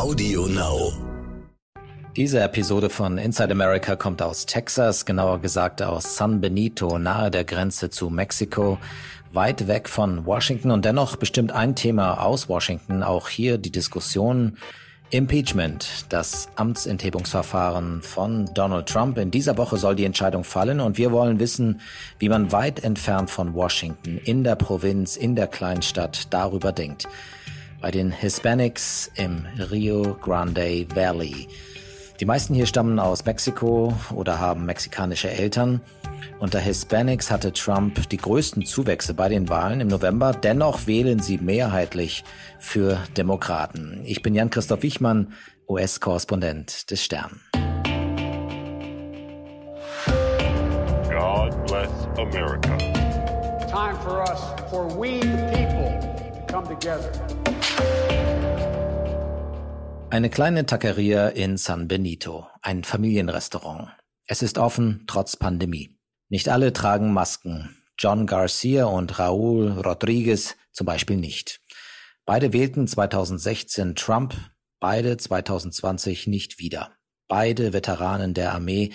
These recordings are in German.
Audio Now. Diese Episode von Inside America kommt aus Texas, genauer gesagt aus San Benito, nahe der Grenze zu Mexiko, weit weg von Washington und dennoch bestimmt ein Thema aus Washington, auch hier die Diskussion Impeachment, das Amtsenthebungsverfahren von Donald Trump. In dieser Woche soll die Entscheidung fallen und wir wollen wissen, wie man weit entfernt von Washington, in der Provinz, in der Kleinstadt darüber denkt. Bei den Hispanics im Rio Grande Valley. Die meisten hier stammen aus Mexiko oder haben mexikanische Eltern. Unter Hispanics hatte Trump die größten Zuwächse bei den Wahlen im November. Dennoch wählen sie mehrheitlich für Demokraten. Ich bin Jan-Christoph Wichmann, US-Korrespondent des Stern. God bless America. Time for us, for we the people. Eine kleine Taqueria in San Benito, ein Familienrestaurant. Es ist offen trotz Pandemie. Nicht alle tragen Masken. John Garcia und Raúl Rodriguez zum Beispiel nicht. Beide wählten 2016 Trump, beide 2020 nicht wieder. Beide Veteranen der Armee,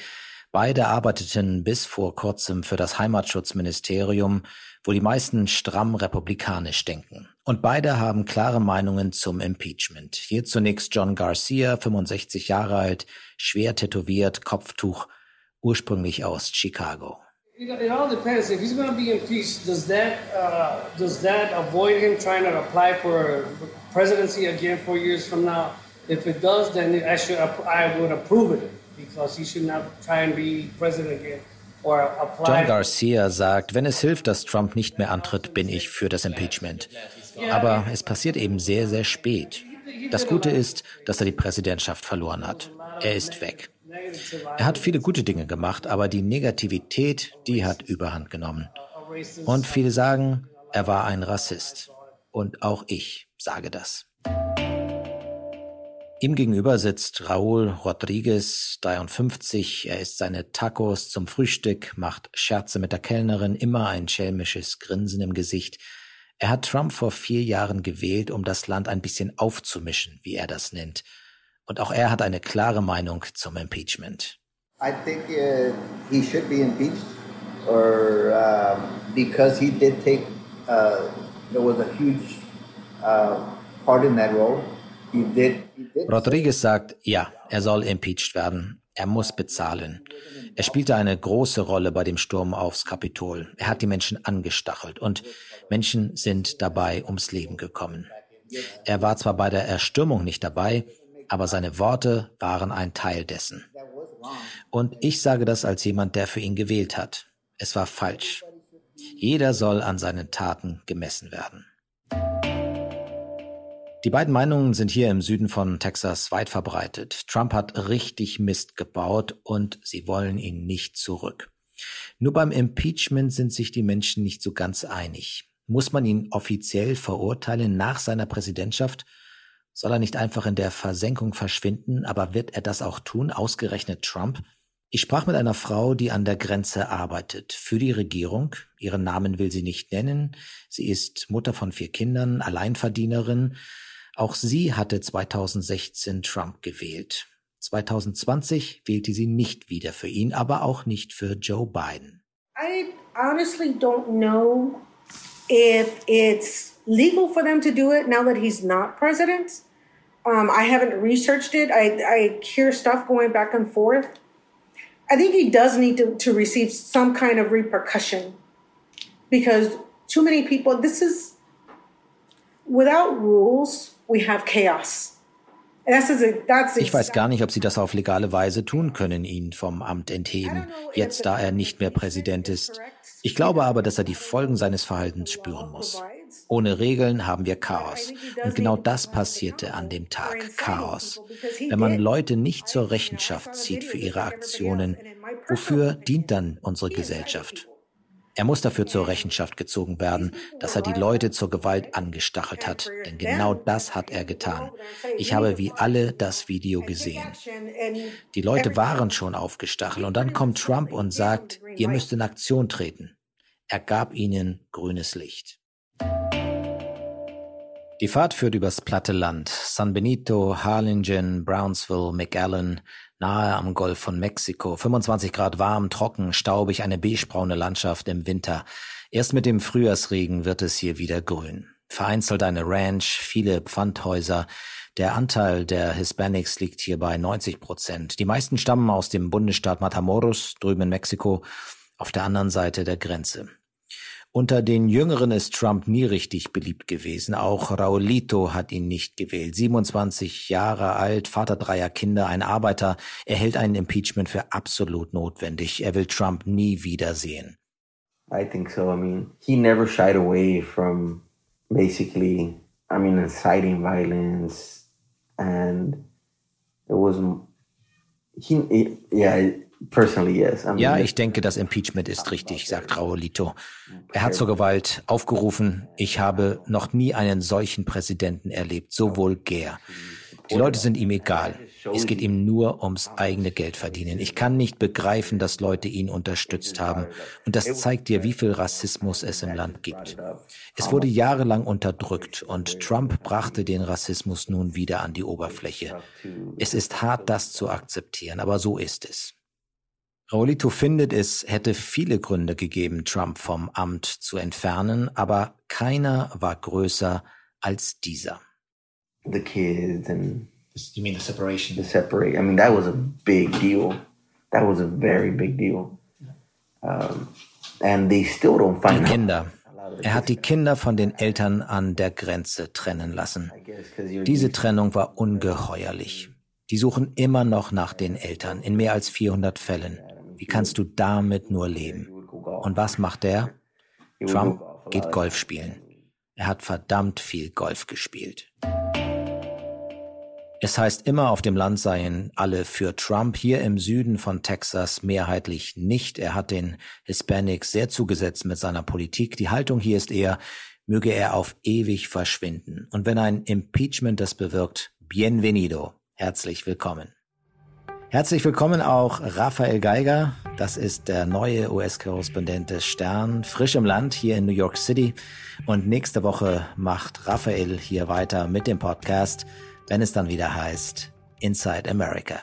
beide arbeiteten bis vor kurzem für das Heimatschutzministerium, wo die meisten stramm republikanisch denken. Und beide haben klare Meinungen zum Impeachment. Hier zunächst John Garcia, 65 Jahre alt, schwer tätowiert, Kopftuch, ursprünglich aus Chicago. It all depends. If he's going to be impeached, does that uh, does that avoid him trying to apply for presidency again four years from now? If it does, then I should I would approve it because he should not try and be president again. John Garcia sagt, wenn es hilft, dass Trump nicht mehr antritt, bin ich für das Impeachment. Aber es passiert eben sehr, sehr spät. Das Gute ist, dass er die Präsidentschaft verloren hat. Er ist weg. Er hat viele gute Dinge gemacht, aber die Negativität, die hat überhand genommen. Und viele sagen, er war ein Rassist. Und auch ich sage das. Ihm gegenüber sitzt Raúl Rodriguez, 53. Er isst seine Tacos zum Frühstück, macht Scherze mit der Kellnerin, immer ein schelmisches Grinsen im Gesicht. Er hat Trump vor vier Jahren gewählt, um das Land ein bisschen aufzumischen, wie er das nennt. Und auch er hat eine klare Meinung zum Impeachment. I think uh, he should be impeached, or um, because he did take, uh, there was a huge uh, part in that role. He did Rodriguez sagt, ja, er soll impeached werden. Er muss bezahlen. Er spielte eine große Rolle bei dem Sturm aufs Kapitol. Er hat die Menschen angestachelt und Menschen sind dabei ums Leben gekommen. Er war zwar bei der Erstürmung nicht dabei, aber seine Worte waren ein Teil dessen. Und ich sage das als jemand, der für ihn gewählt hat. Es war falsch. Jeder soll an seinen Taten gemessen werden. Die beiden Meinungen sind hier im Süden von Texas weit verbreitet. Trump hat richtig Mist gebaut und sie wollen ihn nicht zurück. Nur beim Impeachment sind sich die Menschen nicht so ganz einig. Muss man ihn offiziell verurteilen nach seiner Präsidentschaft soll er nicht einfach in der Versenkung verschwinden, aber wird er das auch tun, ausgerechnet Trump? Ich sprach mit einer Frau, die an der Grenze arbeitet, für die Regierung. Ihren Namen will sie nicht nennen. Sie ist Mutter von vier Kindern, Alleinverdienerin. Auch sie hatte 2016 Trump gewählt. 2020 wählte sie nicht wieder für ihn, aber auch nicht für Joe Biden. I honestly don't know if it's legal for them to do it now that he's not president. Um, I haven't researched it. I, I hear stuff going back and forth. I think he does need to, to receive some kind of repercussion because too many people, this is without rules, we have chaos. Ich weiß gar nicht, ob sie das auf legale Weise tun können, ihn vom Amt entheben, jetzt da er nicht mehr Präsident ist. Ich glaube aber, dass er die Folgen seines Verhaltens spüren muss. Ohne Regeln haben wir Chaos. Und genau das passierte an dem Tag. Chaos. Wenn man Leute nicht zur Rechenschaft zieht für ihre Aktionen, wofür dient dann unsere Gesellschaft? Er muss dafür zur Rechenschaft gezogen werden, dass er die Leute zur Gewalt angestachelt hat, denn genau das hat er getan. Ich habe wie alle das Video gesehen. Die Leute waren schon aufgestachelt und dann kommt Trump und sagt, ihr müsst in Aktion treten. Er gab ihnen grünes Licht. Die Fahrt führt übers platte Land. San Benito, Harlingen, Brownsville, McAllen, nahe am Golf von Mexiko. 25 Grad warm, trocken, staubig, eine beigebraune Landschaft im Winter. Erst mit dem Frühjahrsregen wird es hier wieder grün. Vereinzelt eine Ranch, viele Pfandhäuser. Der Anteil der Hispanics liegt hier bei 90 Prozent. Die meisten stammen aus dem Bundesstaat Matamoros, drüben in Mexiko, auf der anderen Seite der Grenze. Unter den Jüngeren ist Trump nie richtig beliebt gewesen. Auch Raulito hat ihn nicht gewählt. 27 Jahre alt, Vater dreier Kinder, ein Arbeiter. Er hält einen Impeachment für absolut notwendig. Er will Trump nie wiedersehen. I think so. I mean, he never shied away from basically, I mean, inciting violence and it was, he, yeah, Personally, yes. I mean, ja, ich denke, das Impeachment ist richtig, sagt Raulito. Er hat zur Gewalt aufgerufen. Ich habe noch nie einen solchen Präsidenten erlebt, so vulgär. Die Leute sind ihm egal. Es geht ihm nur ums eigene Geld verdienen. Ich kann nicht begreifen, dass Leute ihn unterstützt haben. Und das zeigt dir, wie viel Rassismus es im Land gibt. Es wurde jahrelang unterdrückt und Trump brachte den Rassismus nun wieder an die Oberfläche. Es ist hart, das zu akzeptieren, aber so ist es. Raulito findet, es hätte viele Gründe gegeben, Trump vom Amt zu entfernen, aber keiner war größer als dieser. The kids and you mean the separation? The separate. I mean, that was a big deal. That was a very big deal. Um, and they still don't find die Kinder. Er hat die Kinder von den Eltern an der Grenze trennen lassen. Diese Trennung war ungeheuerlich. Die suchen immer noch nach den Eltern in mehr als 400 Fällen. Wie kannst du damit nur leben? Und was macht er? Trump geht Golf spielen. Er hat verdammt viel Golf gespielt. Es heißt immer, auf dem Land seien alle für Trump, hier im Süden von Texas mehrheitlich nicht. Er hat den Hispanics sehr zugesetzt mit seiner Politik. Die Haltung hier ist eher, möge er auf ewig verschwinden. Und wenn ein Impeachment das bewirkt, bienvenido, herzlich willkommen. Herzlich willkommen auch Raphael Geiger. Das ist der neue US-Korrespondent des Stern, frisch im Land hier in New York City. Und nächste Woche macht Raphael hier weiter mit dem Podcast, wenn es dann wieder heißt Inside America.